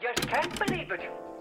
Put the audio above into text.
just can't believe it.